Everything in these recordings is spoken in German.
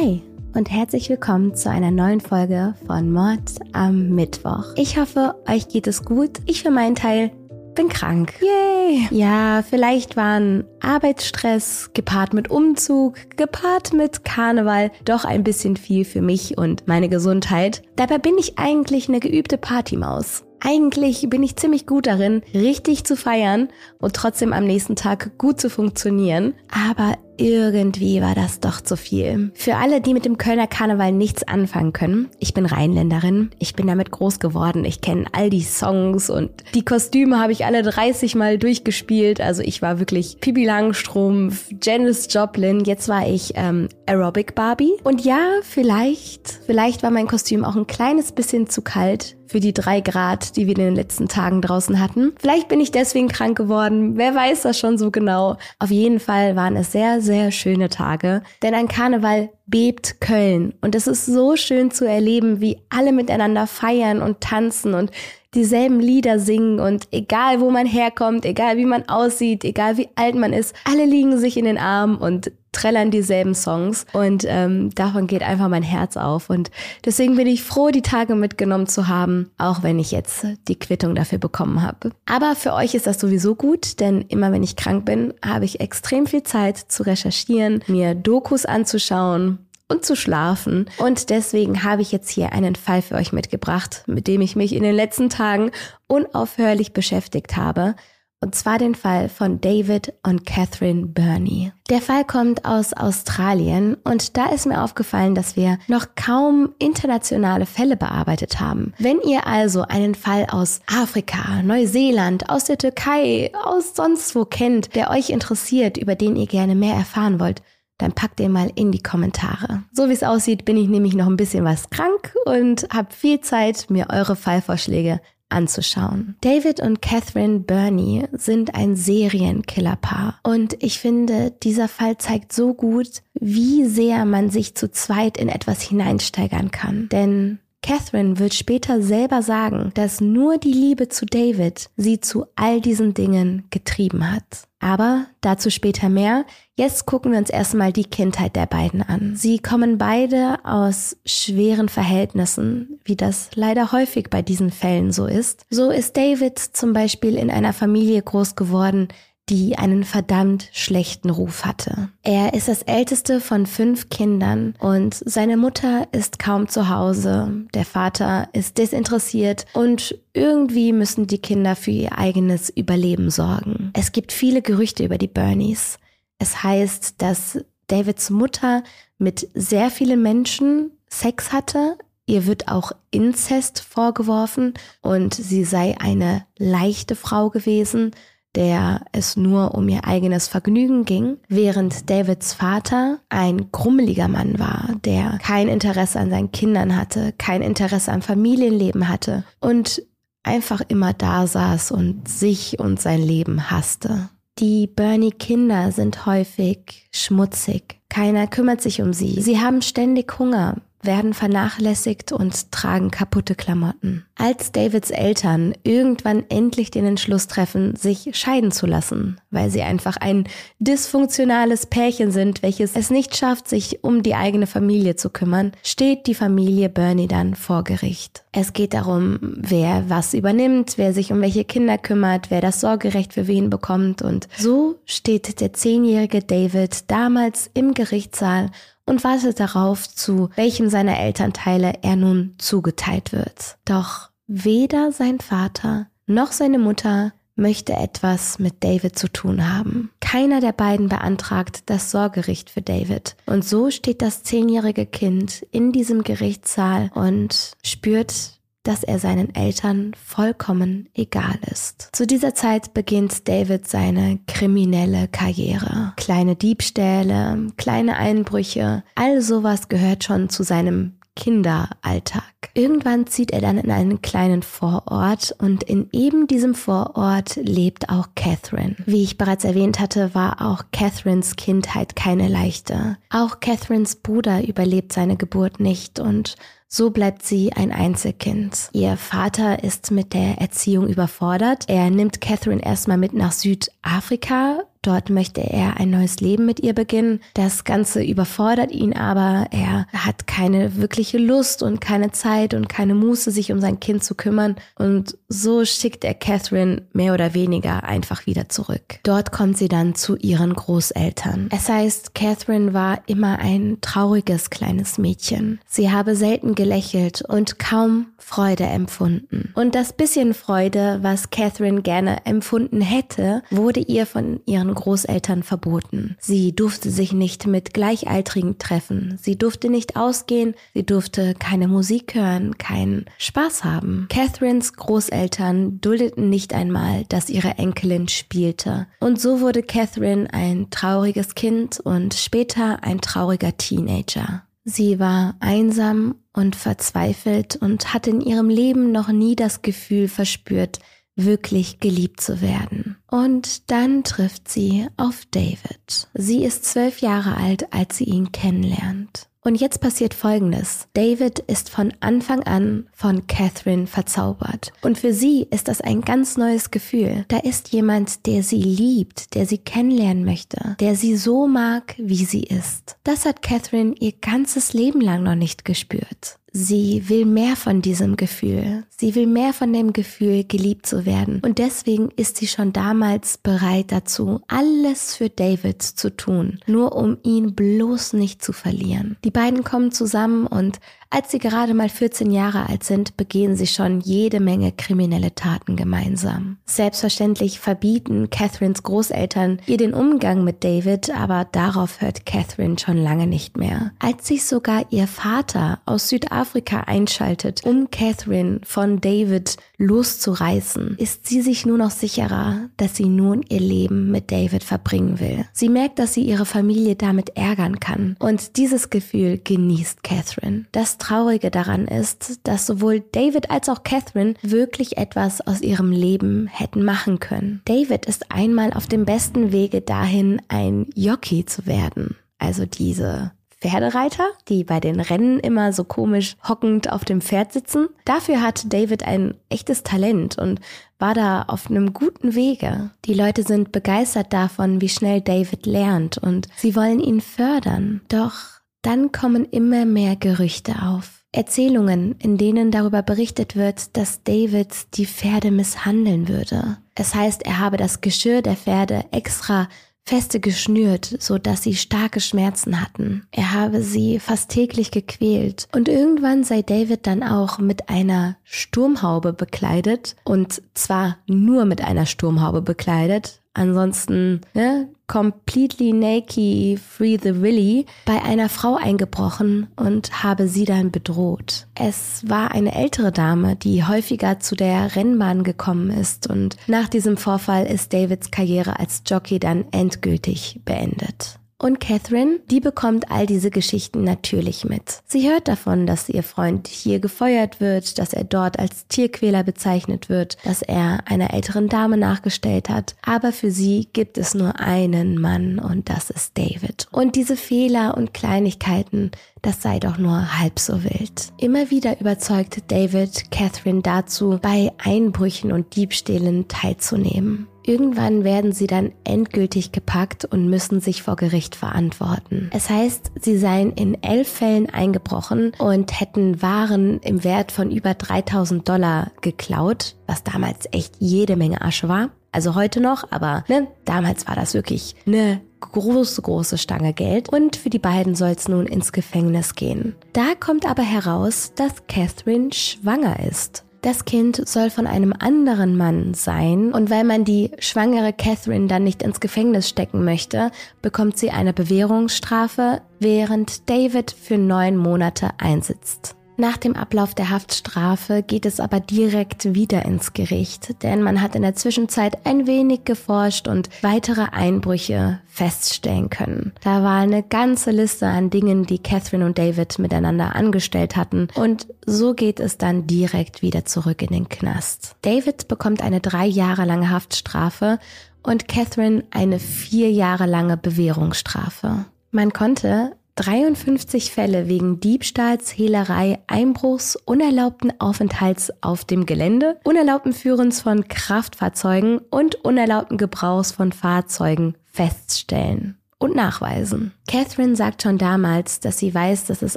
Hi und herzlich willkommen zu einer neuen Folge von Mord am Mittwoch. Ich hoffe, euch geht es gut. Ich für meinen Teil bin krank. Yay! Ja, vielleicht waren Arbeitsstress gepaart mit Umzug, gepaart mit Karneval doch ein bisschen viel für mich und meine Gesundheit. Dabei bin ich eigentlich eine geübte Partymaus. Eigentlich bin ich ziemlich gut darin, richtig zu feiern und trotzdem am nächsten Tag gut zu funktionieren. Aber irgendwie war das doch zu viel. Für alle, die mit dem Kölner Karneval nichts anfangen können, ich bin Rheinländerin, ich bin damit groß geworden, ich kenne all die Songs und die Kostüme habe ich alle 30 Mal durchgespielt. Also ich war wirklich Pipi Langstrumpf, Janis Joplin, jetzt war ich ähm, Aerobic Barbie. Und ja, vielleicht, vielleicht war mein Kostüm auch ein kleines bisschen zu kalt für die drei Grad, die wir in den letzten Tagen draußen hatten. Vielleicht bin ich deswegen krank geworden. Wer weiß das schon so genau. Auf jeden Fall waren es sehr, sehr schöne Tage. Denn ein Karneval bebt Köln. Und es ist so schön zu erleben, wie alle miteinander feiern und tanzen und dieselben Lieder singen und egal wo man herkommt, egal wie man aussieht, egal wie alt man ist, alle liegen sich in den Armen und trällern dieselben Songs und ähm, davon geht einfach mein Herz auf und deswegen bin ich froh, die Tage mitgenommen zu haben, auch wenn ich jetzt die Quittung dafür bekommen habe. Aber für euch ist das sowieso gut, denn immer wenn ich krank bin, habe ich extrem viel Zeit zu recherchieren, mir Dokus anzuschauen und zu schlafen. Und deswegen habe ich jetzt hier einen Fall für euch mitgebracht, mit dem ich mich in den letzten Tagen unaufhörlich beschäftigt habe. Und zwar den Fall von David und Catherine Burney. Der Fall kommt aus Australien und da ist mir aufgefallen, dass wir noch kaum internationale Fälle bearbeitet haben. Wenn ihr also einen Fall aus Afrika, Neuseeland, aus der Türkei, aus sonst wo kennt, der euch interessiert, über den ihr gerne mehr erfahren wollt, dann packt den mal in die Kommentare. So wie es aussieht, bin ich nämlich noch ein bisschen was krank und habe viel Zeit, mir eure Fallvorschläge anzuschauen. David und Catherine Burney sind ein Serienkillerpaar und ich finde, dieser Fall zeigt so gut, wie sehr man sich zu zweit in etwas hineinsteigern kann. Denn Catherine wird später selber sagen, dass nur die Liebe zu David sie zu all diesen Dingen getrieben hat. Aber dazu später mehr. Jetzt gucken wir uns erstmal die Kindheit der beiden an. Sie kommen beide aus schweren Verhältnissen, wie das leider häufig bei diesen Fällen so ist. So ist David zum Beispiel in einer Familie groß geworden, die einen verdammt schlechten Ruf hatte. Er ist das älteste von fünf Kindern und seine Mutter ist kaum zu Hause, der Vater ist desinteressiert und irgendwie müssen die Kinder für ihr eigenes Überleben sorgen. Es gibt viele Gerüchte über die Bernies. Es heißt, dass Davids Mutter mit sehr vielen Menschen Sex hatte, Ihr wird auch Inzest vorgeworfen und sie sei eine leichte Frau gewesen der es nur um ihr eigenes Vergnügen ging, während Davids Vater ein grummeliger Mann war, der kein Interesse an seinen Kindern hatte, kein Interesse am Familienleben hatte und einfach immer da saß und sich und sein Leben hasste. Die Bernie-Kinder sind häufig schmutzig. Keiner kümmert sich um sie. Sie haben ständig Hunger werden vernachlässigt und tragen kaputte Klamotten. Als Davids Eltern irgendwann endlich den Entschluss treffen, sich scheiden zu lassen, weil sie einfach ein dysfunktionales Pärchen sind, welches es nicht schafft, sich um die eigene Familie zu kümmern, steht die Familie Bernie dann vor Gericht. Es geht darum, wer was übernimmt, wer sich um welche Kinder kümmert, wer das Sorgerecht für wen bekommt und so steht der zehnjährige David damals im Gerichtssaal und wartet darauf, zu welchem seiner Elternteile er nun zugeteilt wird. Doch weder sein Vater noch seine Mutter möchte etwas mit David zu tun haben. Keiner der beiden beantragt das Sorgerecht für David. Und so steht das zehnjährige Kind in diesem Gerichtssaal und spürt dass er seinen Eltern vollkommen egal ist. Zu dieser Zeit beginnt David seine kriminelle Karriere. Kleine Diebstähle, kleine Einbrüche, all sowas gehört schon zu seinem Kinderalltag. Irgendwann zieht er dann in einen kleinen Vorort und in eben diesem Vorort lebt auch Catherine. Wie ich bereits erwähnt hatte, war auch Catherines Kindheit keine leichte. Auch Catherines Bruder überlebt seine Geburt nicht und so bleibt sie ein Einzelkind. Ihr Vater ist mit der Erziehung überfordert. Er nimmt Catherine erstmal mit nach Südafrika, Dort möchte er ein neues Leben mit ihr beginnen. Das Ganze überfordert ihn aber. Er hat keine wirkliche Lust und keine Zeit und keine Muße, sich um sein Kind zu kümmern. Und so schickt er Catherine mehr oder weniger einfach wieder zurück. Dort kommt sie dann zu ihren Großeltern. Es heißt, Catherine war immer ein trauriges kleines Mädchen. Sie habe selten gelächelt und kaum Freude empfunden. Und das bisschen Freude, was Catherine gerne empfunden hätte, wurde ihr von ihren ihren Großeltern verboten. Sie durfte sich nicht mit Gleichaltrigen treffen, sie durfte nicht ausgehen, sie durfte keine Musik hören, keinen Spaß haben. Catherines Großeltern duldeten nicht einmal, dass ihre Enkelin spielte. Und so wurde Catherine ein trauriges Kind und später ein trauriger Teenager. Sie war einsam und verzweifelt und hat in ihrem Leben noch nie das Gefühl verspürt, wirklich geliebt zu werden. Und dann trifft sie auf David. Sie ist zwölf Jahre alt, als sie ihn kennenlernt. Und jetzt passiert Folgendes. David ist von Anfang an von Catherine verzaubert. Und für sie ist das ein ganz neues Gefühl. Da ist jemand, der sie liebt, der sie kennenlernen möchte, der sie so mag, wie sie ist. Das hat Catherine ihr ganzes Leben lang noch nicht gespürt. Sie will mehr von diesem Gefühl. Sie will mehr von dem Gefühl, geliebt zu werden. Und deswegen ist sie schon damals bereit dazu, alles für David zu tun, nur um ihn bloß nicht zu verlieren. Die beiden kommen zusammen und als sie gerade mal 14 Jahre alt sind, begehen sie schon jede Menge kriminelle Taten gemeinsam. Selbstverständlich verbieten Catherines Großeltern ihr den Umgang mit David, aber darauf hört Catherine schon lange nicht mehr. Als sich sogar ihr Vater aus Südafrika einschaltet, um Catherine von David loszureißen, ist sie sich nur noch sicherer, dass sie nun ihr Leben mit David verbringen will. Sie merkt, dass sie ihre Familie damit ärgern kann und dieses Gefühl genießt Catherine. Das Traurige daran ist, dass sowohl David als auch Catherine wirklich etwas aus ihrem Leben hätten machen können. David ist einmal auf dem besten Wege dahin, ein Jockey zu werden. Also diese Pferdereiter, die bei den Rennen immer so komisch hockend auf dem Pferd sitzen. Dafür hat David ein echtes Talent und war da auf einem guten Wege. Die Leute sind begeistert davon, wie schnell David lernt und sie wollen ihn fördern. Doch dann kommen immer mehr Gerüchte auf. Erzählungen, in denen darüber berichtet wird, dass David die Pferde misshandeln würde. Es heißt, er habe das Geschirr der Pferde extra feste geschnürt, so dass sie starke Schmerzen hatten. Er habe sie fast täglich gequält und irgendwann sei David dann auch mit einer Sturmhaube bekleidet und zwar nur mit einer Sturmhaube bekleidet. Ansonsten ne, completely naked free the willy bei einer Frau eingebrochen und habe sie dann bedroht. Es war eine ältere Dame, die häufiger zu der Rennbahn gekommen ist und nach diesem Vorfall ist Davids Karriere als Jockey dann endgültig beendet. Und Catherine, die bekommt all diese Geschichten natürlich mit. Sie hört davon, dass ihr Freund hier gefeuert wird, dass er dort als Tierquäler bezeichnet wird, dass er einer älteren Dame nachgestellt hat. Aber für sie gibt es nur einen Mann und das ist David. Und diese Fehler und Kleinigkeiten, das sei doch nur halb so wild. Immer wieder überzeugt David Catherine dazu, bei Einbrüchen und Diebstählen teilzunehmen. Irgendwann werden sie dann endgültig gepackt und müssen sich vor Gericht verantworten. Es heißt, sie seien in elf Fällen eingebrochen und hätten Waren im Wert von über 3000 Dollar geklaut, was damals echt jede Menge Asche war. Also heute noch, aber ne, damals war das wirklich eine große, große Stange Geld und für die beiden soll es nun ins Gefängnis gehen. Da kommt aber heraus, dass Catherine schwanger ist. Das Kind soll von einem anderen Mann sein und weil man die schwangere Catherine dann nicht ins Gefängnis stecken möchte, bekommt sie eine Bewährungsstrafe, während David für neun Monate einsitzt. Nach dem Ablauf der Haftstrafe geht es aber direkt wieder ins Gericht, denn man hat in der Zwischenzeit ein wenig geforscht und weitere Einbrüche feststellen können. Da war eine ganze Liste an Dingen, die Catherine und David miteinander angestellt hatten und so geht es dann direkt wieder zurück in den Knast. David bekommt eine drei Jahre lange Haftstrafe und Catherine eine vier Jahre lange Bewährungsstrafe. Man konnte 53 Fälle wegen Diebstahls, Hehlerei, Einbruchs, unerlaubten Aufenthalts auf dem Gelände, unerlaubten Führens von Kraftfahrzeugen und unerlaubten Gebrauchs von Fahrzeugen feststellen und nachweisen. Catherine sagt schon damals, dass sie weiß, dass es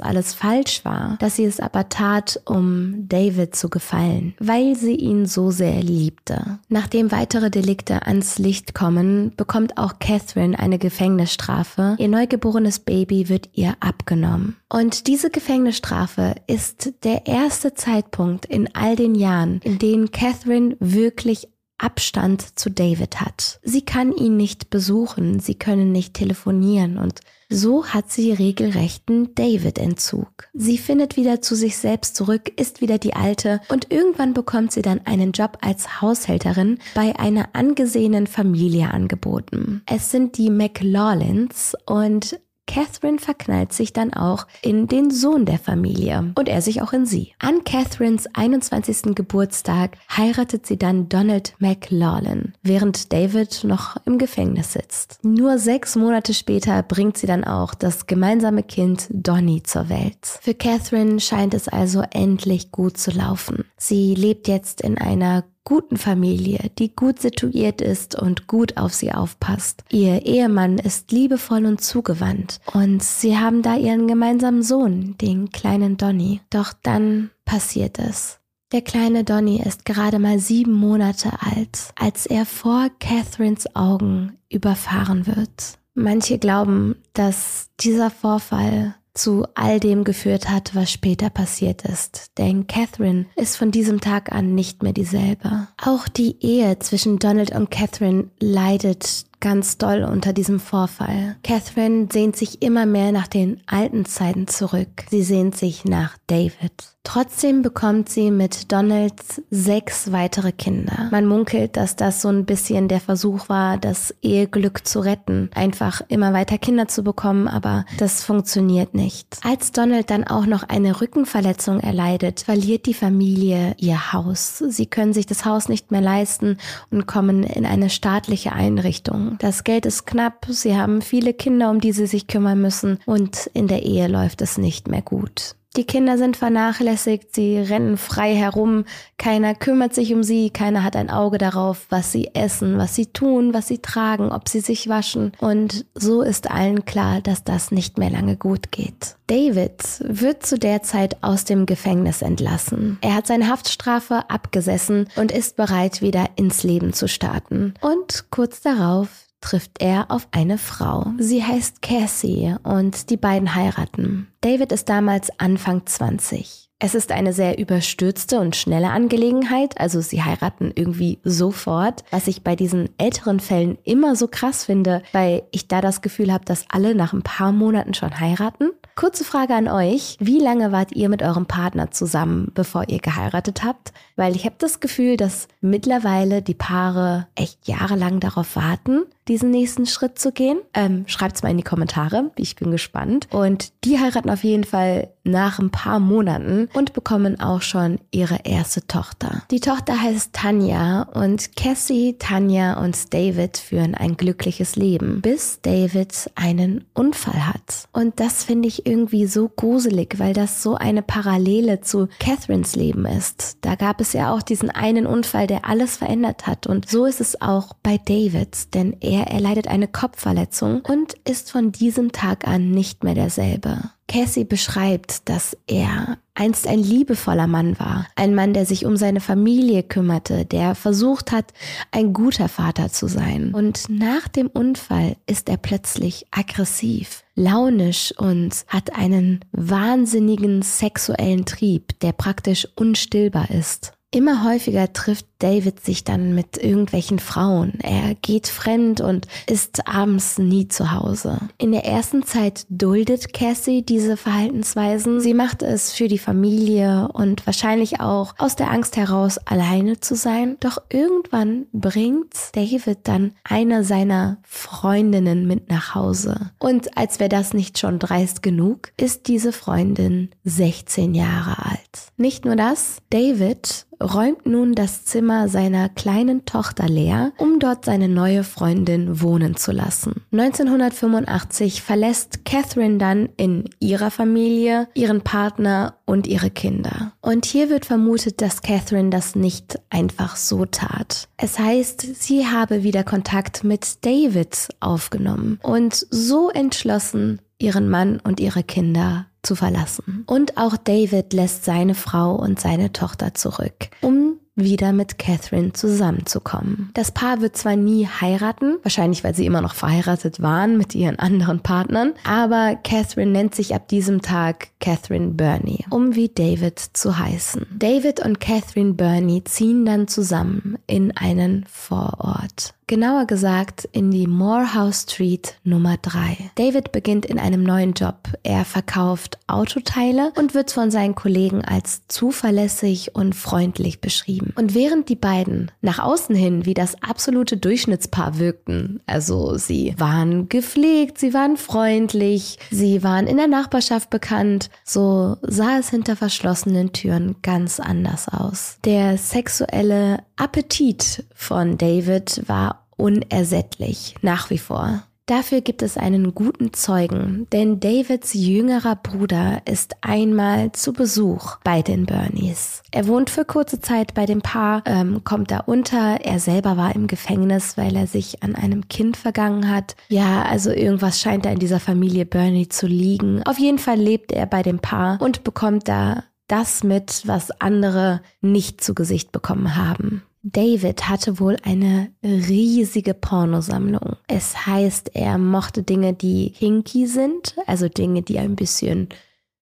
alles falsch war, dass sie es aber tat, um David zu gefallen, weil sie ihn so sehr liebte. Nachdem weitere Delikte ans Licht kommen, bekommt auch Catherine eine Gefängnisstrafe. Ihr neugeborenes Baby wird ihr abgenommen. Und diese Gefängnisstrafe ist der erste Zeitpunkt in all den Jahren, in denen Catherine wirklich Abstand zu David hat. Sie kann ihn nicht besuchen, sie können nicht telefonieren und so hat sie regelrechten David-Entzug. Sie findet wieder zu sich selbst zurück, ist wieder die Alte und irgendwann bekommt sie dann einen Job als Haushälterin bei einer angesehenen Familie angeboten. Es sind die McLaughlins und Catherine verknallt sich dann auch in den Sohn der Familie und er sich auch in sie. An Catherines 21. Geburtstag heiratet sie dann Donald McLaughlin, während David noch im Gefängnis sitzt. Nur sechs Monate später bringt sie dann auch das gemeinsame Kind Donny zur Welt. Für Catherine scheint es also endlich gut zu laufen. Sie lebt jetzt in einer guten Familie, die gut situiert ist und gut auf sie aufpasst. Ihr Ehemann ist liebevoll und zugewandt und sie haben da ihren gemeinsamen Sohn, den kleinen Donny. Doch dann passiert es. Der kleine Donny ist gerade mal sieben Monate alt, als er vor Catherines Augen überfahren wird. Manche glauben, dass dieser Vorfall zu all dem geführt hat, was später passiert ist. Denn Catherine ist von diesem Tag an nicht mehr dieselbe. Auch die Ehe zwischen Donald und Catherine leidet ganz doll unter diesem Vorfall. Catherine sehnt sich immer mehr nach den alten Zeiten zurück. Sie sehnt sich nach David. Trotzdem bekommt sie mit Donalds sechs weitere Kinder. Man munkelt, dass das so ein bisschen der Versuch war, das Eheglück zu retten, einfach immer weiter Kinder zu bekommen, aber das funktioniert nicht. Als Donald dann auch noch eine Rückenverletzung erleidet, verliert die Familie ihr Haus. Sie können sich das Haus nicht mehr leisten und kommen in eine staatliche Einrichtung. Das Geld ist knapp, sie haben viele Kinder, um die sie sich kümmern müssen und in der Ehe läuft es nicht mehr gut. Die Kinder sind vernachlässigt, sie rennen frei herum, keiner kümmert sich um sie, keiner hat ein Auge darauf, was sie essen, was sie tun, was sie tragen, ob sie sich waschen. Und so ist allen klar, dass das nicht mehr lange gut geht. David wird zu der Zeit aus dem Gefängnis entlassen. Er hat seine Haftstrafe abgesessen und ist bereit, wieder ins Leben zu starten. Und kurz darauf trifft er auf eine Frau. Sie heißt Cassie und die beiden heiraten. David ist damals Anfang 20. Es ist eine sehr überstürzte und schnelle Angelegenheit, also sie heiraten irgendwie sofort, was ich bei diesen älteren Fällen immer so krass finde, weil ich da das Gefühl habe, dass alle nach ein paar Monaten schon heiraten. Kurze Frage an euch, wie lange wart ihr mit eurem Partner zusammen, bevor ihr geheiratet habt? Weil ich habe das Gefühl, dass mittlerweile die Paare echt jahrelang darauf warten, diesen nächsten Schritt zu gehen. Ähm, Schreibt's mal in die Kommentare, ich bin gespannt. Und die heiraten auf jeden Fall nach ein paar Monaten und bekommen auch schon ihre erste Tochter. Die Tochter heißt Tanja und Cassie, Tanja und David führen ein glückliches Leben, bis David einen Unfall hat. Und das finde ich irgendwie so gruselig, weil das so eine Parallele zu Catherines Leben ist. Da gab es ja auch diesen einen Unfall, der alles verändert hat. Und so ist es auch bei David, denn er er erleidet eine Kopfverletzung und ist von diesem Tag an nicht mehr derselbe. Cassie beschreibt, dass er einst ein liebevoller Mann war, ein Mann, der sich um seine Familie kümmerte, der versucht hat, ein guter Vater zu sein. Und nach dem Unfall ist er plötzlich aggressiv, launisch und hat einen wahnsinnigen sexuellen Trieb, der praktisch unstillbar ist. Immer häufiger trifft David sich dann mit irgendwelchen Frauen. Er geht fremd und ist abends nie zu Hause. In der ersten Zeit duldet Cassie diese Verhaltensweisen. Sie macht es für die Familie und wahrscheinlich auch aus der Angst heraus, alleine zu sein. Doch irgendwann bringt David dann eine seiner Freundinnen mit nach Hause. Und als wäre das nicht schon dreist genug, ist diese Freundin 16 Jahre alt. Nicht nur das, David räumt nun das Zimmer seiner kleinen Tochter leer, um dort seine neue Freundin wohnen zu lassen. 1985 verlässt Catherine dann in ihrer Familie ihren Partner und ihre Kinder. Und hier wird vermutet, dass Catherine das nicht einfach so tat. Es heißt, sie habe wieder Kontakt mit David aufgenommen und so entschlossen, ihren Mann und ihre Kinder zu verlassen. Und auch David lässt seine Frau und seine Tochter zurück, um wieder mit Catherine zusammenzukommen. Das Paar wird zwar nie heiraten, wahrscheinlich weil sie immer noch verheiratet waren mit ihren anderen Partnern, aber Catherine nennt sich ab diesem Tag Catherine Burney, um wie David zu heißen. David und Catherine Burney ziehen dann zusammen in einen Vorort. Genauer gesagt in die Morehouse Street Nummer 3. David beginnt in einem neuen Job. Er verkauft Autoteile und wird von seinen Kollegen als zuverlässig und freundlich beschrieben. Und während die beiden nach außen hin wie das absolute Durchschnittspaar wirkten, also sie waren gepflegt, sie waren freundlich, sie waren in der Nachbarschaft bekannt, so sah es hinter verschlossenen Türen ganz anders aus. Der sexuelle Appetit von David war unersättlich, nach wie vor. Dafür gibt es einen guten Zeugen, denn Davids jüngerer Bruder ist einmal zu Besuch bei den Bernies. Er wohnt für kurze Zeit bei dem Paar, ähm, kommt da unter. Er selber war im Gefängnis, weil er sich an einem Kind vergangen hat. Ja, also irgendwas scheint da in dieser Familie Bernie zu liegen. Auf jeden Fall lebt er bei dem Paar und bekommt da das mit, was andere nicht zu Gesicht bekommen haben. David hatte wohl eine riesige Pornosammlung. Es heißt, er mochte Dinge, die hinky sind, also Dinge, die ein bisschen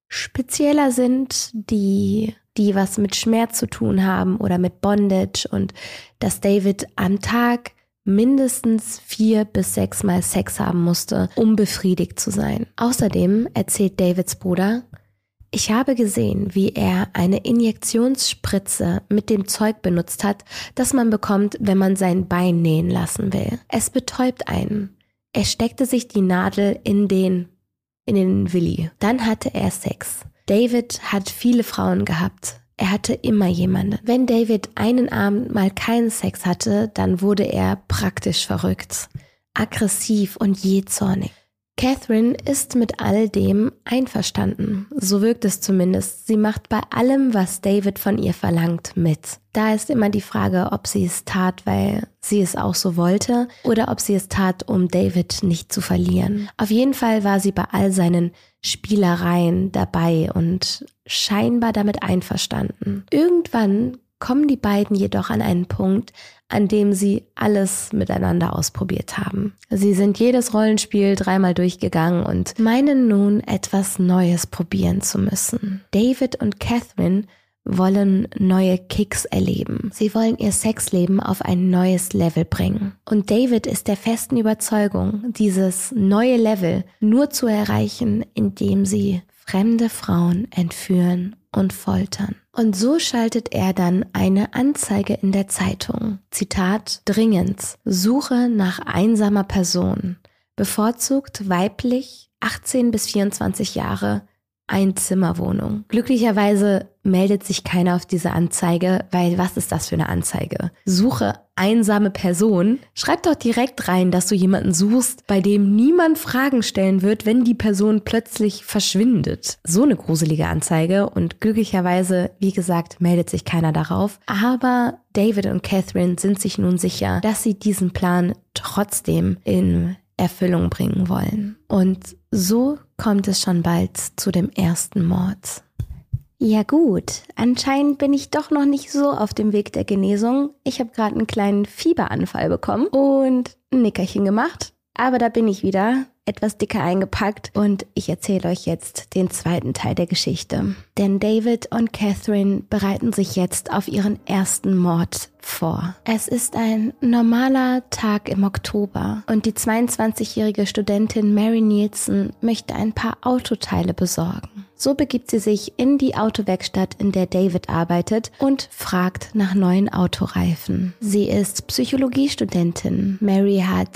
spezieller sind, die, die was mit Schmerz zu tun haben oder mit Bondage und dass David am Tag mindestens vier bis sechs Mal Sex haben musste, um befriedigt zu sein. Außerdem erzählt Davids Bruder, ich habe gesehen, wie er eine Injektionsspritze mit dem Zeug benutzt hat, das man bekommt, wenn man sein Bein nähen lassen will. Es betäubt einen. Er steckte sich die Nadel in den, in den Willi. Dann hatte er Sex. David hat viele Frauen gehabt. Er hatte immer jemanden. Wenn David einen Abend mal keinen Sex hatte, dann wurde er praktisch verrückt, aggressiv und jähzornig. Catherine ist mit all dem einverstanden. So wirkt es zumindest. Sie macht bei allem, was David von ihr verlangt, mit. Da ist immer die Frage, ob sie es tat, weil sie es auch so wollte, oder ob sie es tat, um David nicht zu verlieren. Auf jeden Fall war sie bei all seinen Spielereien dabei und scheinbar damit einverstanden. Irgendwann kommen die beiden jedoch an einen Punkt, an dem sie alles miteinander ausprobiert haben. Sie sind jedes Rollenspiel dreimal durchgegangen und meinen nun etwas Neues probieren zu müssen. David und Catherine wollen neue Kicks erleben. Sie wollen ihr Sexleben auf ein neues Level bringen. Und David ist der festen Überzeugung, dieses neue Level nur zu erreichen, indem sie fremde Frauen entführen und foltern. Und so schaltet er dann eine Anzeige in der Zeitung. Zitat dringend. Suche nach einsamer Person. Bevorzugt weiblich, 18 bis 24 Jahre, Einzimmerwohnung. Glücklicherweise meldet sich keiner auf diese Anzeige, weil was ist das für eine Anzeige? Suche einsame Person. Schreib doch direkt rein, dass du jemanden suchst, bei dem niemand Fragen stellen wird, wenn die Person plötzlich verschwindet. So eine gruselige Anzeige und glücklicherweise, wie gesagt, meldet sich keiner darauf. Aber David und Catherine sind sich nun sicher, dass sie diesen Plan trotzdem in Erfüllung bringen wollen. Und so kommt es schon bald zu dem ersten Mord. Ja gut, anscheinend bin ich doch noch nicht so auf dem Weg der Genesung. Ich habe gerade einen kleinen Fieberanfall bekommen und ein Nickerchen gemacht. Aber da bin ich wieder etwas dicker eingepackt und ich erzähle euch jetzt den zweiten Teil der Geschichte. Denn David und Catherine bereiten sich jetzt auf ihren ersten Mord vor. Es ist ein normaler Tag im Oktober und die 22-jährige Studentin Mary Nielsen möchte ein paar Autoteile besorgen. So begibt sie sich in die Autowerkstatt, in der David arbeitet und fragt nach neuen Autoreifen. Sie ist Psychologiestudentin. Mary hat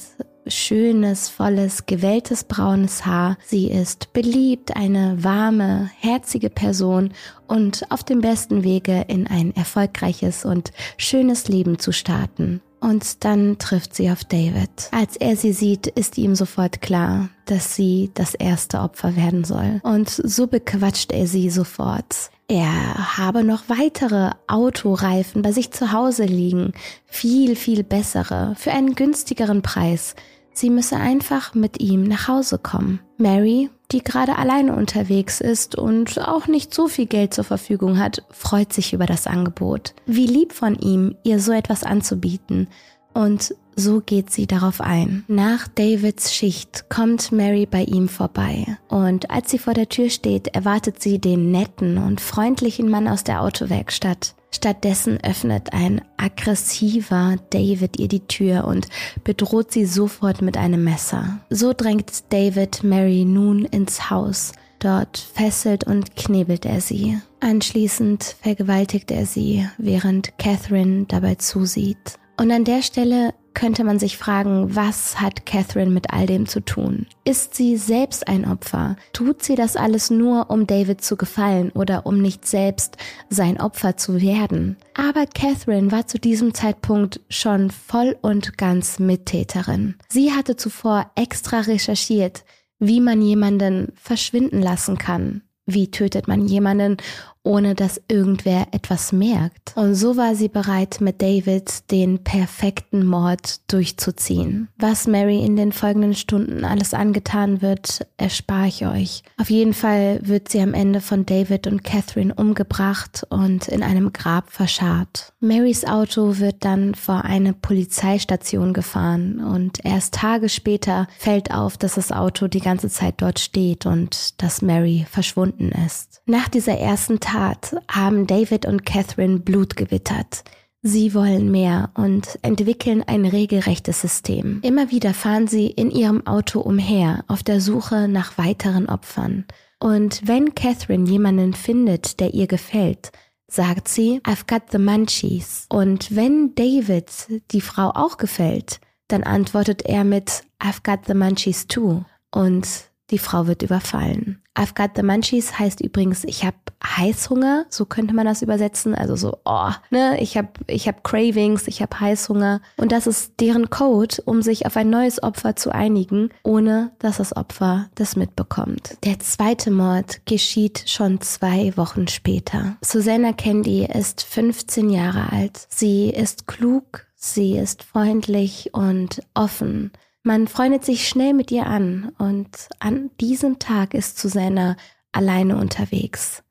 schönes, volles, gewelltes braunes Haar. Sie ist beliebt, eine warme, herzige Person und auf dem besten Wege in ein erfolgreiches und schönes Leben zu starten. Und dann trifft sie auf David. Als er sie sieht, ist ihm sofort klar, dass sie das erste Opfer werden soll. Und so bequatscht er sie sofort. Er habe noch weitere Autoreifen bei sich zu Hause liegen, viel, viel bessere, für einen günstigeren Preis. Sie müsse einfach mit ihm nach Hause kommen. Mary, die gerade alleine unterwegs ist und auch nicht so viel Geld zur Verfügung hat, freut sich über das Angebot. Wie lieb von ihm, ihr so etwas anzubieten. Und so geht sie darauf ein. Nach Davids Schicht kommt Mary bei ihm vorbei. Und als sie vor der Tür steht, erwartet sie den netten und freundlichen Mann aus der Autowerkstatt. Stattdessen öffnet ein aggressiver David ihr die Tür und bedroht sie sofort mit einem Messer. So drängt David Mary nun ins Haus. Dort fesselt und knebelt er sie. Anschließend vergewaltigt er sie, während Catherine dabei zusieht. Und an der Stelle könnte man sich fragen, was hat Catherine mit all dem zu tun? Ist sie selbst ein Opfer? Tut sie das alles nur, um David zu gefallen oder um nicht selbst sein Opfer zu werden? Aber Catherine war zu diesem Zeitpunkt schon voll und ganz Mittäterin. Sie hatte zuvor extra recherchiert, wie man jemanden verschwinden lassen kann. Wie tötet man jemanden, ohne dass irgendwer etwas merkt. Und so war sie bereit, mit David den perfekten Mord durchzuziehen. Was Mary in den folgenden Stunden alles angetan wird, erspare ich euch. Auf jeden Fall wird sie am Ende von David und Catherine umgebracht und in einem Grab verscharrt. Marys Auto wird dann vor eine Polizeistation gefahren und erst Tage später fällt auf, dass das Auto die ganze Zeit dort steht und dass Mary verschwunden ist. Nach dieser ersten Tat Tat haben David und Catherine Blut gewittert. Sie wollen mehr und entwickeln ein regelrechtes System. Immer wieder fahren sie in ihrem Auto umher auf der Suche nach weiteren Opfern. Und wenn Catherine jemanden findet, der ihr gefällt, sagt sie, I've got the munchies. Und wenn David die Frau auch gefällt, dann antwortet er mit I've got the munchies too. Und die Frau wird überfallen. I've got the munchies heißt übrigens, ich habe Heißhunger, so könnte man das übersetzen. Also so, oh, ne, ich habe ich hab Cravings, ich habe Heißhunger. Und das ist deren Code, um sich auf ein neues Opfer zu einigen, ohne dass das Opfer das mitbekommt. Der zweite Mord geschieht schon zwei Wochen später. Susanna Candy ist 15 Jahre alt. Sie ist klug, sie ist freundlich und offen. Man freundet sich schnell mit ihr an und an diesem Tag ist Susanna alleine unterwegs.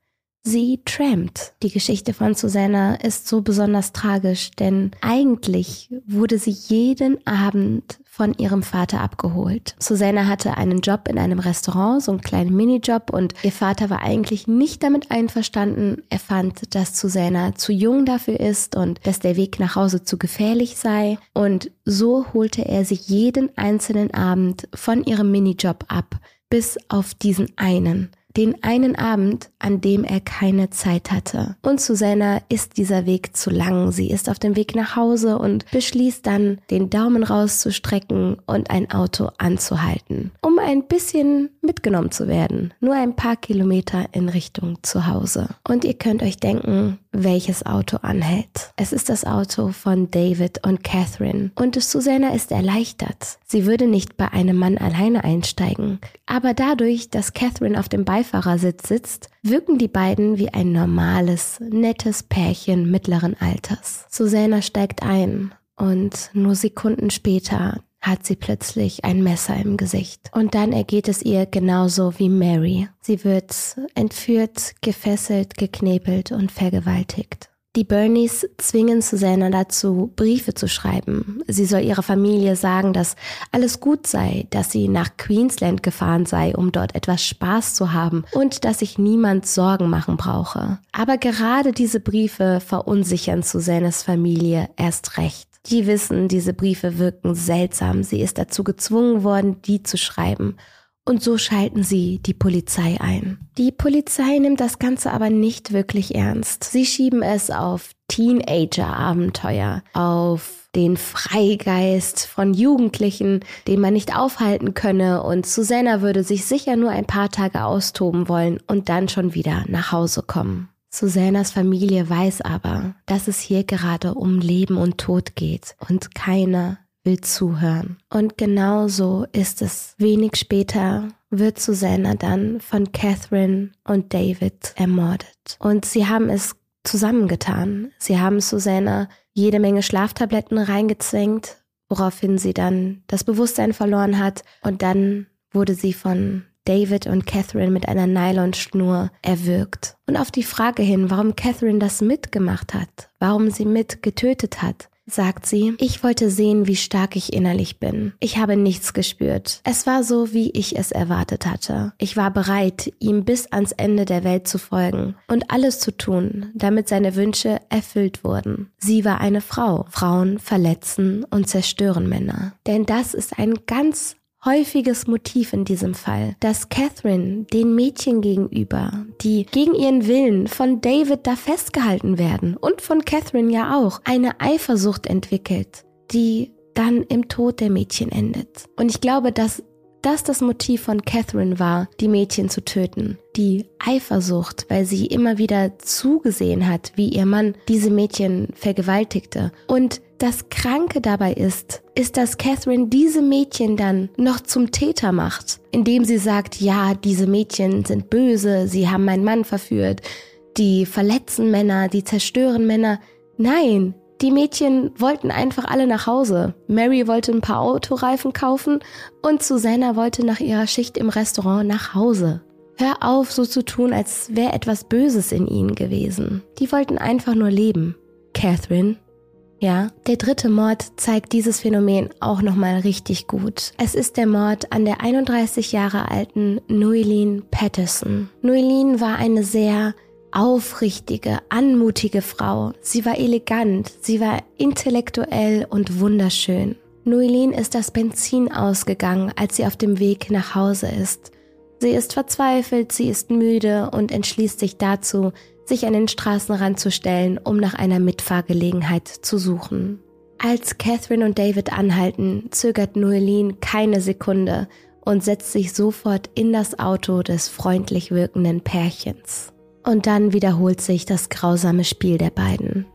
Sie trampt. Die Geschichte von Susanna ist so besonders tragisch, denn eigentlich wurde sie jeden Abend von ihrem Vater abgeholt. Susanna hatte einen Job in einem Restaurant, so einen kleinen Minijob und ihr Vater war eigentlich nicht damit einverstanden. Er fand, dass Susanna zu jung dafür ist und dass der Weg nach Hause zu gefährlich sei und so holte er sie jeden einzelnen Abend von ihrem Minijob ab, bis auf diesen einen den einen Abend, an dem er keine Zeit hatte. Und Susanna ist dieser Weg zu lang. Sie ist auf dem Weg nach Hause und beschließt dann, den Daumen rauszustrecken und ein Auto anzuhalten, um ein bisschen mitgenommen zu werden. Nur ein paar Kilometer in Richtung zu Hause. Und ihr könnt euch denken, welches Auto anhält. Es ist das Auto von David und Catherine. Und Susanna ist erleichtert. Sie würde nicht bei einem Mann alleine einsteigen. Aber dadurch, dass Catherine auf dem Beifahrersitz sitzt, wirken die beiden wie ein normales, nettes Pärchen mittleren Alters. Susanna steigt ein und nur Sekunden später hat sie plötzlich ein Messer im Gesicht. Und dann ergeht es ihr genauso wie Mary. Sie wird entführt, gefesselt, geknebelt und vergewaltigt. Die Bernies zwingen Susanna dazu, Briefe zu schreiben. Sie soll ihrer Familie sagen, dass alles gut sei, dass sie nach Queensland gefahren sei, um dort etwas Spaß zu haben und dass sich niemand Sorgen machen brauche. Aber gerade diese Briefe verunsichern Susannes Familie erst recht. Die wissen, diese Briefe wirken seltsam. Sie ist dazu gezwungen worden, die zu schreiben. Und so schalten sie die Polizei ein. Die Polizei nimmt das Ganze aber nicht wirklich ernst. Sie schieben es auf Teenager-Abenteuer, auf den Freigeist von Jugendlichen, den man nicht aufhalten könne und Susanna würde sich sicher nur ein paar Tage austoben wollen und dann schon wieder nach Hause kommen. Susannas Familie weiß aber, dass es hier gerade um Leben und Tod geht und keiner will zuhören. Und genau so ist es. Wenig später wird Susanna dann von Catherine und David ermordet. Und sie haben es zusammengetan. Sie haben Susanna jede Menge Schlaftabletten reingezwängt, woraufhin sie dann das Bewusstsein verloren hat und dann wurde sie von David und Catherine mit einer Nylonschnur erwürgt. Und auf die Frage hin, warum Catherine das mitgemacht hat, warum sie mit getötet hat, sagt sie, ich wollte sehen, wie stark ich innerlich bin. Ich habe nichts gespürt. Es war so, wie ich es erwartet hatte. Ich war bereit, ihm bis ans Ende der Welt zu folgen und alles zu tun, damit seine Wünsche erfüllt wurden. Sie war eine Frau. Frauen verletzen und zerstören Männer. Denn das ist ein ganz häufiges Motiv in diesem Fall, dass Catherine den Mädchen gegenüber, die gegen ihren Willen von David da festgehalten werden und von Catherine ja auch, eine Eifersucht entwickelt, die dann im Tod der Mädchen endet. Und ich glaube, dass das das Motiv von Catherine war, die Mädchen zu töten. Die Eifersucht, weil sie immer wieder zugesehen hat, wie ihr Mann diese Mädchen vergewaltigte. Und das Kranke dabei ist, ist, dass Catherine diese Mädchen dann noch zum Täter macht, indem sie sagt, ja, diese Mädchen sind böse, sie haben meinen Mann verführt, die verletzen Männer, die zerstören Männer. Nein, die Mädchen wollten einfach alle nach Hause. Mary wollte ein paar Autoreifen kaufen und Susanna wollte nach ihrer Schicht im Restaurant nach Hause. Hör auf, so zu tun, als wäre etwas Böses in ihnen gewesen. Die wollten einfach nur leben. Catherine ja, der dritte Mord zeigt dieses Phänomen auch nochmal richtig gut. Es ist der Mord an der 31 Jahre alten Nuilene Patterson. Nuilene war eine sehr aufrichtige, anmutige Frau. Sie war elegant, sie war intellektuell und wunderschön. Nuilene ist das Benzin ausgegangen, als sie auf dem Weg nach Hause ist. Sie ist verzweifelt, sie ist müde und entschließt sich dazu, sich an den Straßenrand zu stellen, um nach einer Mitfahrgelegenheit zu suchen. Als Catherine und David anhalten, zögert Noeline keine Sekunde und setzt sich sofort in das Auto des freundlich wirkenden Pärchens. Und dann wiederholt sich das grausame Spiel der beiden.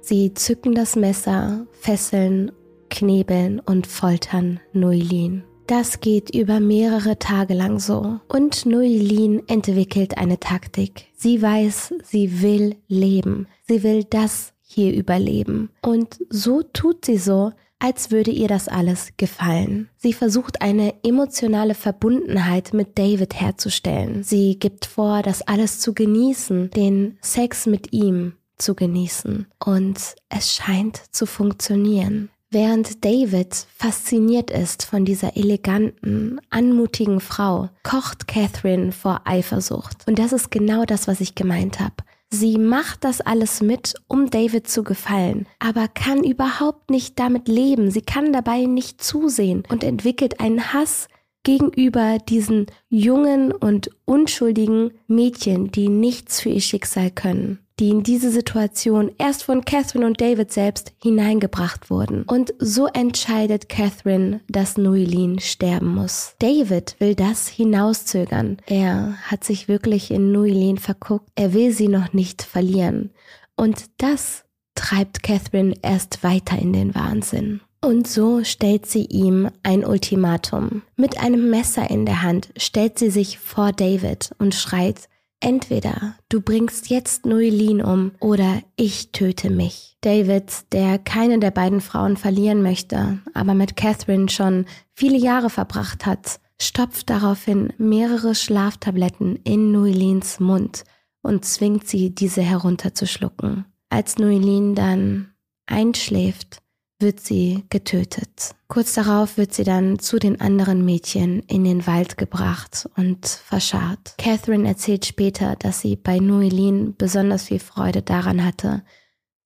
Sie zücken das Messer, fesseln, knebeln und foltern Noeline. Das geht über mehrere Tage lang so. Und Nuilin entwickelt eine Taktik. Sie weiß, sie will leben. Sie will das hier überleben. Und so tut sie so, als würde ihr das alles gefallen. Sie versucht eine emotionale Verbundenheit mit David herzustellen. Sie gibt vor, das alles zu genießen, den Sex mit ihm zu genießen. Und es scheint zu funktionieren. Während David fasziniert ist von dieser eleganten, anmutigen Frau, kocht Catherine vor Eifersucht. Und das ist genau das, was ich gemeint habe. Sie macht das alles mit, um David zu gefallen, aber kann überhaupt nicht damit leben. Sie kann dabei nicht zusehen und entwickelt einen Hass gegenüber diesen jungen und unschuldigen Mädchen, die nichts für ihr Schicksal können die in diese Situation erst von Catherine und David selbst hineingebracht wurden. Und so entscheidet Catherine, dass Nuilin sterben muss. David will das hinauszögern. Er hat sich wirklich in Nuilin verguckt. Er will sie noch nicht verlieren. Und das treibt Catherine erst weiter in den Wahnsinn. Und so stellt sie ihm ein Ultimatum. Mit einem Messer in der Hand stellt sie sich vor David und schreit, Entweder du bringst jetzt Noelin um oder ich töte mich. David, der keine der beiden Frauen verlieren möchte, aber mit Catherine schon viele Jahre verbracht hat, stopft daraufhin mehrere Schlaftabletten in Noelins Mund und zwingt sie, diese herunterzuschlucken. Als Noelin dann einschläft, wird sie getötet. Kurz darauf wird sie dann zu den anderen Mädchen in den Wald gebracht und verscharrt. Catherine erzählt später, dass sie bei Noeline besonders viel Freude daran hatte,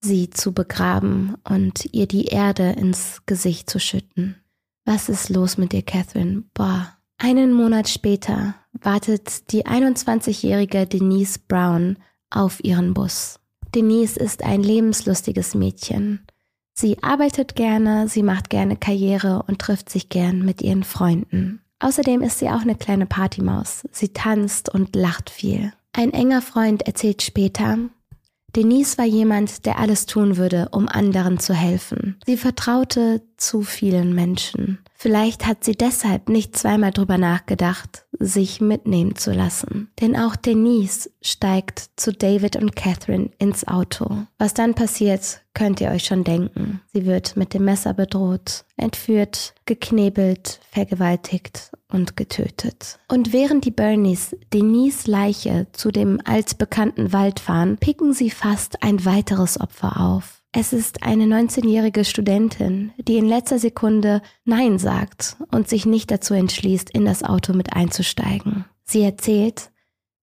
sie zu begraben und ihr die Erde ins Gesicht zu schütten. Was ist los mit dir, Catherine? Boah. Einen Monat später wartet die 21-jährige Denise Brown auf ihren Bus. Denise ist ein lebenslustiges Mädchen. Sie arbeitet gerne, sie macht gerne Karriere und trifft sich gern mit ihren Freunden. Außerdem ist sie auch eine kleine Partymaus. Sie tanzt und lacht viel. Ein enger Freund erzählt später, Denise war jemand, der alles tun würde, um anderen zu helfen. Sie vertraute zu vielen Menschen. Vielleicht hat sie deshalb nicht zweimal drüber nachgedacht, sich mitnehmen zu lassen. Denn auch Denise steigt zu David und Catherine ins Auto. Was dann passiert, könnt ihr euch schon denken. Sie wird mit dem Messer bedroht, entführt, geknebelt, vergewaltigt und getötet. Und während die Bernies Denise Leiche zu dem altbekannten Wald fahren, picken sie fast ein weiteres Opfer auf. Es ist eine 19-jährige Studentin, die in letzter Sekunde Nein sagt und sich nicht dazu entschließt, in das Auto mit einzusteigen. Sie erzählt,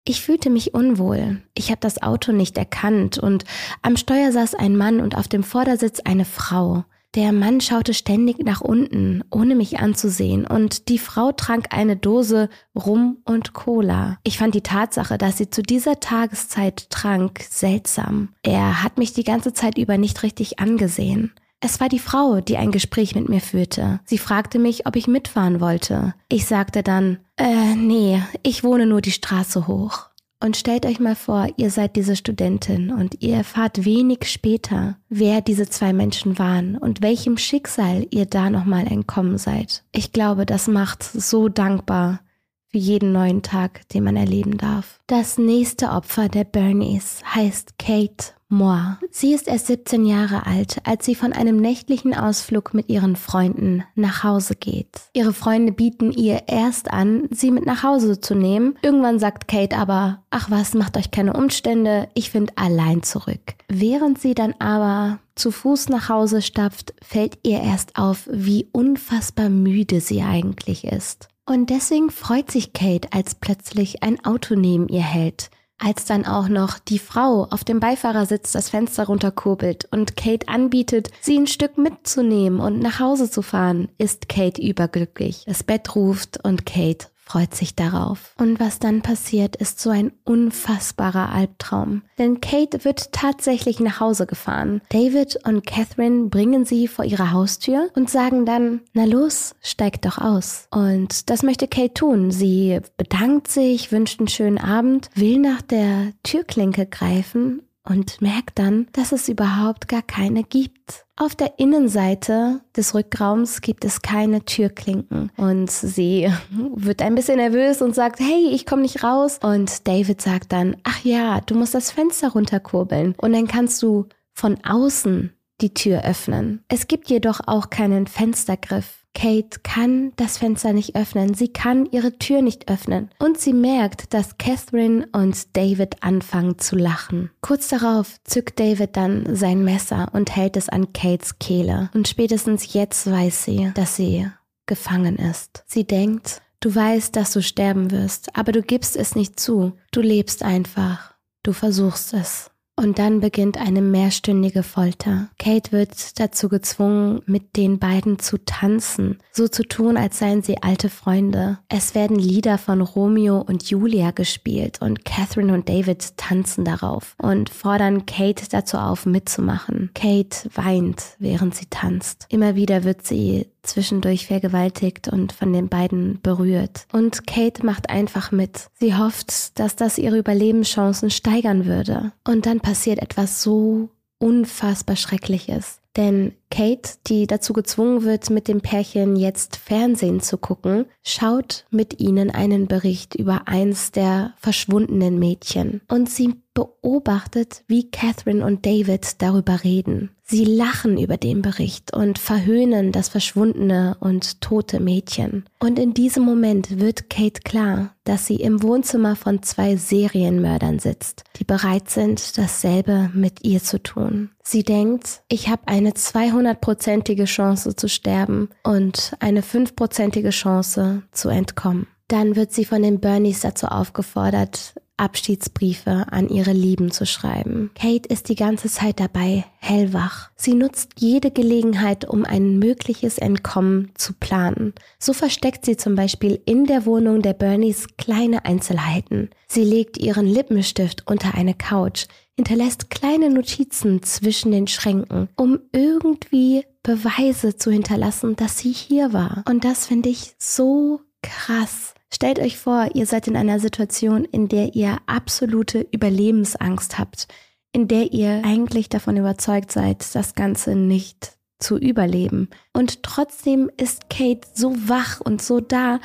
ich fühlte mich unwohl. Ich habe das Auto nicht erkannt und am Steuer saß ein Mann und auf dem Vordersitz eine Frau. Der Mann schaute ständig nach unten, ohne mich anzusehen, und die Frau trank eine Dose Rum und Cola. Ich fand die Tatsache, dass sie zu dieser Tageszeit trank, seltsam. Er hat mich die ganze Zeit über nicht richtig angesehen. Es war die Frau, die ein Gespräch mit mir führte. Sie fragte mich, ob ich mitfahren wollte. Ich sagte dann, äh, nee, ich wohne nur die Straße hoch. Und stellt euch mal vor, ihr seid diese Studentin und ihr erfahrt wenig später, wer diese zwei Menschen waren und welchem Schicksal ihr da nochmal entkommen seid. Ich glaube, das macht so dankbar für jeden neuen Tag, den man erleben darf. Das nächste Opfer der Bernies heißt Kate Moore. Sie ist erst 17 Jahre alt, als sie von einem nächtlichen Ausflug mit ihren Freunden nach Hause geht. Ihre Freunde bieten ihr erst an, sie mit nach Hause zu nehmen. Irgendwann sagt Kate aber, ach was, macht euch keine Umstände, ich finde allein zurück. Während sie dann aber zu Fuß nach Hause stapft, fällt ihr erst auf, wie unfassbar müde sie eigentlich ist. Und deswegen freut sich Kate, als plötzlich ein Auto neben ihr hält. Als dann auch noch die Frau auf dem Beifahrersitz das Fenster runterkurbelt und Kate anbietet, sie ein Stück mitzunehmen und nach Hause zu fahren, ist Kate überglücklich. Das Bett ruft und Kate freut sich darauf. Und was dann passiert, ist so ein unfassbarer Albtraum. Denn Kate wird tatsächlich nach Hause gefahren. David und Catherine bringen sie vor ihre Haustür und sagen dann, na los, steigt doch aus. Und das möchte Kate tun. Sie bedankt sich, wünscht einen schönen Abend, will nach der Türklinke greifen und merkt dann, dass es überhaupt gar keine gibt. Auf der Innenseite des Rückraums gibt es keine Türklinken und sie wird ein bisschen nervös und sagt, hey, ich komme nicht raus. Und David sagt dann, ach ja, du musst das Fenster runterkurbeln und dann kannst du von außen die Tür öffnen. Es gibt jedoch auch keinen Fenstergriff. Kate kann das Fenster nicht öffnen, sie kann ihre Tür nicht öffnen und sie merkt, dass Catherine und David anfangen zu lachen. Kurz darauf zückt David dann sein Messer und hält es an Kates Kehle und spätestens jetzt weiß sie, dass sie gefangen ist. Sie denkt, du weißt, dass du sterben wirst, aber du gibst es nicht zu, du lebst einfach, du versuchst es. Und dann beginnt eine mehrstündige Folter. Kate wird dazu gezwungen, mit den beiden zu tanzen, so zu tun, als seien sie alte Freunde. Es werden Lieder von Romeo und Julia gespielt und Catherine und David tanzen darauf und fordern Kate dazu auf, mitzumachen. Kate weint, während sie tanzt. Immer wieder wird sie zwischendurch vergewaltigt und von den beiden berührt. Und Kate macht einfach mit. Sie hofft, dass das ihre Überlebenschancen steigern würde. Und dann passiert etwas so unfassbar Schreckliches. Denn Kate, die dazu gezwungen wird, mit dem Pärchen jetzt Fernsehen zu gucken, schaut mit ihnen einen Bericht über eins der verschwundenen Mädchen. Und sie beobachtet, wie Catherine und David darüber reden. Sie lachen über den Bericht und verhöhnen das verschwundene und tote Mädchen. Und in diesem Moment wird Kate klar, dass sie im Wohnzimmer von zwei Serienmördern sitzt, die bereit sind, dasselbe mit ihr zu tun. Sie denkt, ich habe eine 200-prozentige Chance zu sterben und eine 5-prozentige Chance zu entkommen. Dann wird sie von den Bernies dazu aufgefordert, Abschiedsbriefe an ihre Lieben zu schreiben. Kate ist die ganze Zeit dabei, hellwach. Sie nutzt jede Gelegenheit, um ein mögliches Entkommen zu planen. So versteckt sie zum Beispiel in der Wohnung der Bernies kleine Einzelheiten. Sie legt ihren Lippenstift unter eine Couch, hinterlässt kleine Notizen zwischen den Schränken, um irgendwie Beweise zu hinterlassen, dass sie hier war. Und das finde ich so krass. Stellt euch vor, ihr seid in einer Situation, in der ihr absolute Überlebensangst habt, in der ihr eigentlich davon überzeugt seid, das Ganze nicht zu überleben. Und trotzdem ist Kate so wach und so da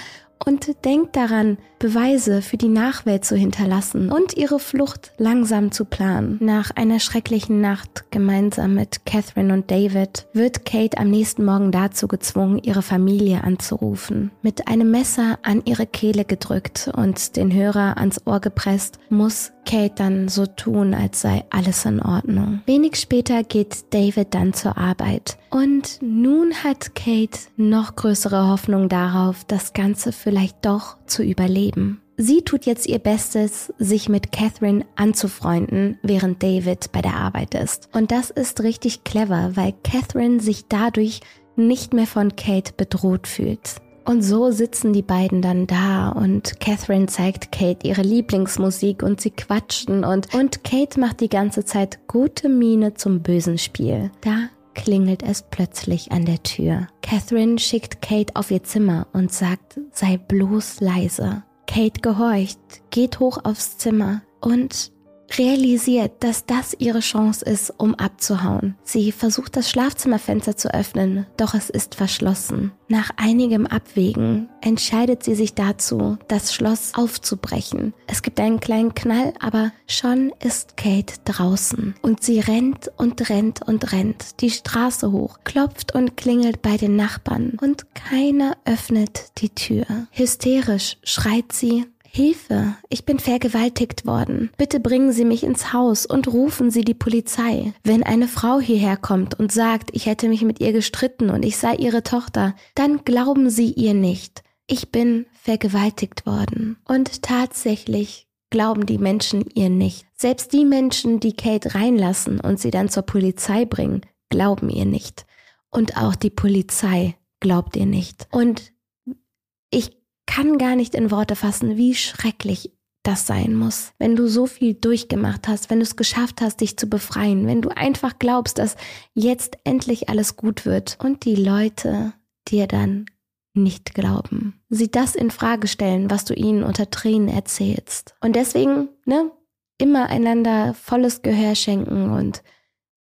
und denkt daran, Beweise für die Nachwelt zu hinterlassen und ihre Flucht langsam zu planen. Nach einer schrecklichen Nacht gemeinsam mit Catherine und David wird Kate am nächsten Morgen dazu gezwungen, ihre Familie anzurufen. Mit einem Messer an ihre Kehle gedrückt und den Hörer ans Ohr gepresst, muss Kate dann so tun, als sei alles in Ordnung. Wenig später geht David dann zur Arbeit. Und nun hat Kate noch größere Hoffnung darauf, das Ganze vielleicht doch zu überleben. Sie tut jetzt ihr Bestes, sich mit Catherine anzufreunden, während David bei der Arbeit ist. Und das ist richtig clever, weil Catherine sich dadurch nicht mehr von Kate bedroht fühlt. Und so sitzen die beiden dann da und Catherine zeigt Kate ihre Lieblingsmusik und sie quatschen und, und Kate macht die ganze Zeit gute Miene zum bösen Spiel. Da klingelt es plötzlich an der Tür. Catherine schickt Kate auf ihr Zimmer und sagt, sei bloß leise. Kate gehorcht, geht hoch aufs Zimmer und realisiert, dass das ihre Chance ist, um abzuhauen. Sie versucht das Schlafzimmerfenster zu öffnen, doch es ist verschlossen. Nach einigem Abwägen entscheidet sie sich dazu, das Schloss aufzubrechen. Es gibt einen kleinen Knall, aber schon ist Kate draußen und sie rennt und rennt und rennt die Straße hoch, klopft und klingelt bei den Nachbarn und keiner öffnet die Tür. Hysterisch schreit sie, Hilfe, ich bin vergewaltigt worden. Bitte bringen Sie mich ins Haus und rufen Sie die Polizei. Wenn eine Frau hierher kommt und sagt, ich hätte mich mit ihr gestritten und ich sei ihre Tochter, dann glauben Sie ihr nicht. Ich bin vergewaltigt worden. Und tatsächlich glauben die Menschen ihr nicht. Selbst die Menschen, die Kate reinlassen und sie dann zur Polizei bringen, glauben ihr nicht. Und auch die Polizei glaubt ihr nicht. Und ich kann gar nicht in Worte fassen, wie schrecklich das sein muss, wenn du so viel durchgemacht hast, wenn du es geschafft hast, dich zu befreien, wenn du einfach glaubst, dass jetzt endlich alles gut wird und die Leute dir dann nicht glauben. Sie das in Frage stellen, was du ihnen unter Tränen erzählst. Und deswegen, ne, immer einander volles Gehör schenken und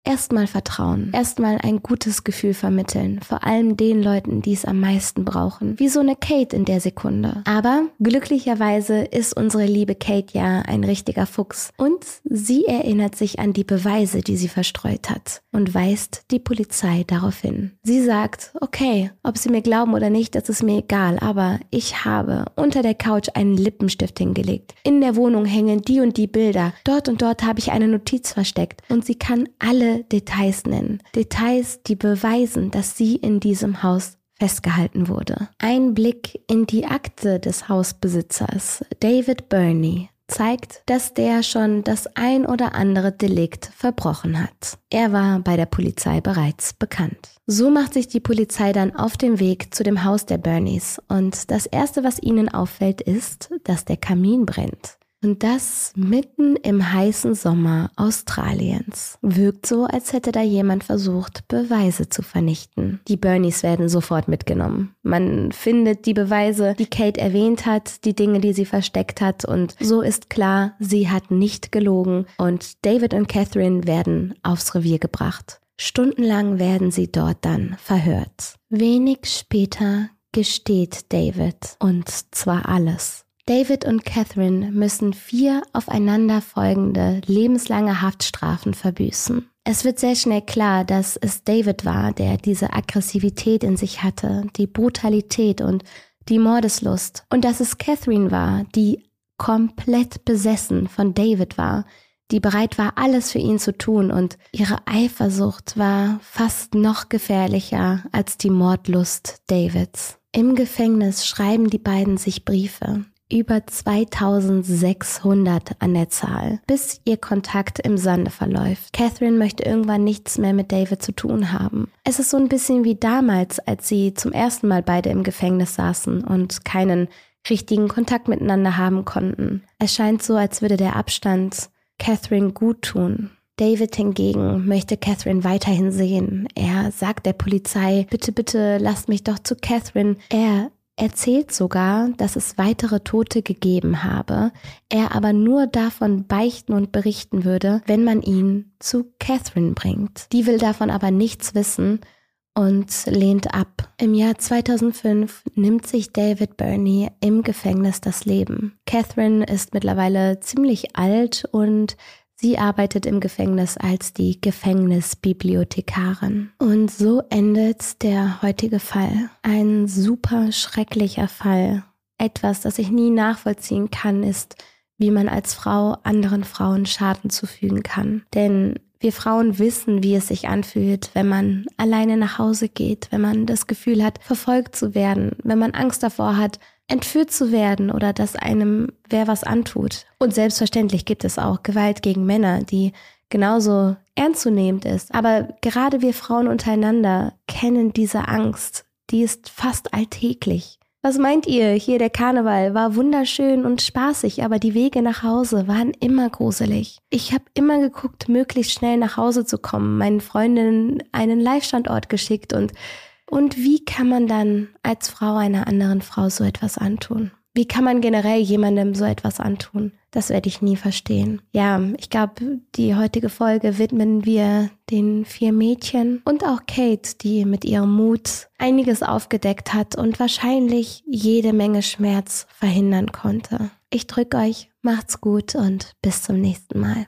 Erstmal vertrauen, erstmal ein gutes Gefühl vermitteln, vor allem den Leuten, die es am meisten brauchen, wie so eine Kate in der Sekunde. Aber glücklicherweise ist unsere liebe Kate ja ein richtiger Fuchs und sie erinnert sich an die Beweise, die sie verstreut hat und weist die Polizei darauf hin. Sie sagt, okay, ob sie mir glauben oder nicht, das ist mir egal, aber ich habe unter der Couch einen Lippenstift hingelegt. In der Wohnung hängen die und die Bilder. Dort und dort habe ich eine Notiz versteckt und sie kann alle Details nennen. Details, die beweisen, dass sie in diesem Haus festgehalten wurde. Ein Blick in die Akte des Hausbesitzers, David Burney, zeigt, dass der schon das ein oder andere Delikt verbrochen hat. Er war bei der Polizei bereits bekannt. So macht sich die Polizei dann auf den Weg zu dem Haus der Burneys und das Erste, was ihnen auffällt, ist, dass der Kamin brennt. Und das mitten im heißen Sommer Australiens. Wirkt so, als hätte da jemand versucht, Beweise zu vernichten. Die Bernies werden sofort mitgenommen. Man findet die Beweise, die Kate erwähnt hat, die Dinge, die sie versteckt hat und so ist klar, sie hat nicht gelogen und David und Catherine werden aufs Revier gebracht. Stundenlang werden sie dort dann verhört. Wenig später gesteht David und zwar alles. David und Catherine müssen vier aufeinanderfolgende lebenslange Haftstrafen verbüßen. Es wird sehr schnell klar, dass es David war, der diese Aggressivität in sich hatte, die Brutalität und die Mordeslust, und dass es Catherine war, die komplett besessen von David war, die bereit war, alles für ihn zu tun, und ihre Eifersucht war fast noch gefährlicher als die Mordlust Davids. Im Gefängnis schreiben die beiden sich Briefe. Über 2600 an der Zahl, bis ihr Kontakt im Sande verläuft. Catherine möchte irgendwann nichts mehr mit David zu tun haben. Es ist so ein bisschen wie damals, als sie zum ersten Mal beide im Gefängnis saßen und keinen richtigen Kontakt miteinander haben konnten. Es scheint so, als würde der Abstand Catherine gut tun. David hingegen möchte Catherine weiterhin sehen. Er sagt der Polizei, bitte, bitte lasst mich doch zu Catherine. Er erzählt sogar, dass es weitere Tote gegeben habe, er aber nur davon beichten und berichten würde, wenn man ihn zu Catherine bringt. Die will davon aber nichts wissen und lehnt ab. Im Jahr 2005 nimmt sich David Burney im Gefängnis das Leben. Catherine ist mittlerweile ziemlich alt und Sie arbeitet im Gefängnis als die Gefängnisbibliothekarin. Und so endet der heutige Fall. Ein super schrecklicher Fall. Etwas, das ich nie nachvollziehen kann, ist, wie man als Frau anderen Frauen Schaden zufügen kann. Denn wir Frauen wissen, wie es sich anfühlt, wenn man alleine nach Hause geht, wenn man das Gefühl hat, verfolgt zu werden, wenn man Angst davor hat, entführt zu werden oder dass einem wer was antut. Und selbstverständlich gibt es auch Gewalt gegen Männer, die genauso ernstzunehmend ist. Aber gerade wir Frauen untereinander kennen diese Angst. Die ist fast alltäglich. Was meint ihr? Hier der Karneval war wunderschön und spaßig, aber die Wege nach Hause waren immer gruselig. Ich habe immer geguckt, möglichst schnell nach Hause zu kommen, meinen Freundinnen einen Live-Standort geschickt und und wie kann man dann als Frau einer anderen Frau so etwas antun? Wie kann man generell jemandem so etwas antun? Das werde ich nie verstehen. Ja, ich glaube, die heutige Folge widmen wir den vier Mädchen und auch Kate, die mit ihrem Mut einiges aufgedeckt hat und wahrscheinlich jede Menge Schmerz verhindern konnte. Ich drücke euch, macht's gut und bis zum nächsten Mal.